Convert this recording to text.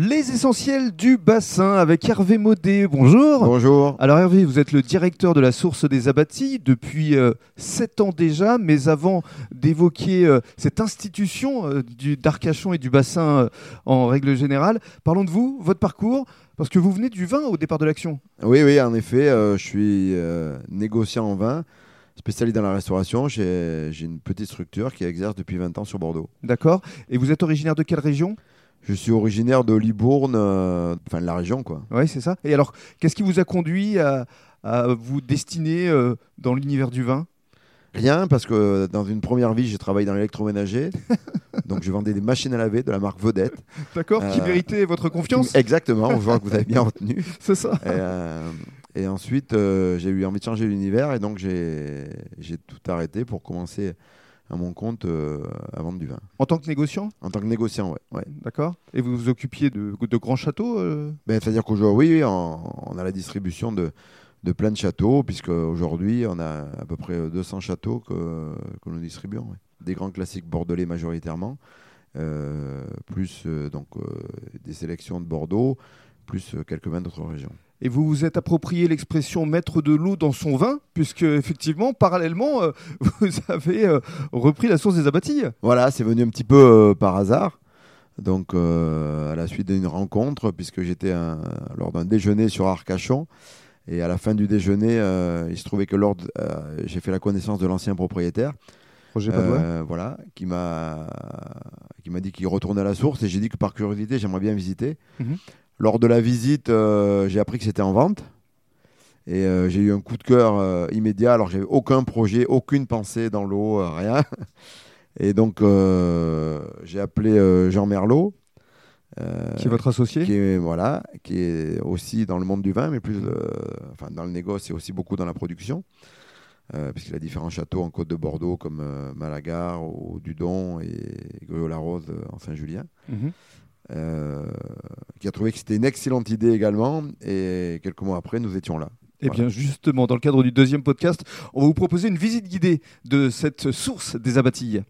Les essentiels du bassin avec Hervé Maudet. Bonjour. Bonjour. Alors Hervé, vous êtes le directeur de la source des abattis depuis euh, sept ans déjà, mais avant d'évoquer euh, cette institution euh, du d'Arcachon et du bassin euh, en règle générale, parlons de vous, votre parcours, parce que vous venez du vin au départ de l'action. Oui, oui, en effet, je suis négociant en vin, spécialisé dans la restauration. J'ai j'ai une petite structure qui exerce depuis 20 ans sur Bordeaux. D'accord Et vous êtes originaire de quelle région? Je suis originaire de Libourne, euh, enfin de la région, quoi. Oui, c'est ça. Et alors, qu'est-ce qui vous a conduit à, à vous destiner euh, dans l'univers du vin? Rien, parce que dans une première vie, j'ai travaillé dans l'électroménager. donc, je vendais des machines à laver de la marque Vedette. D'accord Qui Euh, méritait votre confiance Exactement, je vois que vous avez bien retenu. C'est ça Et, euh, et ensuite, euh, j'ai eu envie de changer l'univers et donc j'ai tout arrêté pour commencer à mon compte euh, à vendre du vin. En tant que négociant? En tant que négociant, ouais. ouais. D'accord Et vous vous occupiez de, de grands châteaux euh? Ben, C'est-à-dire qu'aujourd'hui, oui, on, on a la distribution de, de plein de châteaux, puisque aujourd'hui, on a à peu près 200 châteaux que, que nous distribuons. ouais. Des grands classiques bordelais majoritairement, euh, plus euh, donc, euh, des sélections de Bordeaux, plus euh, quelques vins d'autres régions. Et vous vous êtes approprié l'expression mettre de l'eau dans son vin, puisque effectivement, parallèlement, euh, vous avez euh, repris la source des abattis. Voilà, c'est venu un petit peu euh, par hasard. Donc, à la suite d'une rencontre, puisque j'étais lors d'un déjeuner sur Arcachon, et à la fin du déjeuner, il se trouvait que lors j'ai fait la connaissance de l'ancien propriétaire, Roger voilà, qui m'a qui m'a dit qu'il retournait à la source, et j'ai dit que par curiosité, j'aimerais bien visiter. Mhm. Lors de la visite, euh, j'ai appris que c'était en vente. Et euh, j'ai eu un coup de cœur euh, immédiat. Alors, j'avais aucun projet, aucune pensée dans l'eau, euh, rien. Et donc, j'ai appelé Jean Merlot, qui est votre associé qui est voilà, qui est aussi dans le monde du vin, mais plus enfin dans le négoce et aussi beaucoup dans la production, puisqu'il a différents châteaux en Côte de Bordeaux comme Malagar ou Dudon et Gruau-la-Rose euh, en Saint-Julien. Mhm. Euh, qui a trouvé que c'était une excellente idée également. Et quelques mois après, nous étions là. Eh Voilà. bien, justement, dans le cadre du deuxième podcast, on va vous proposer une visite guidée de cette source des abattis.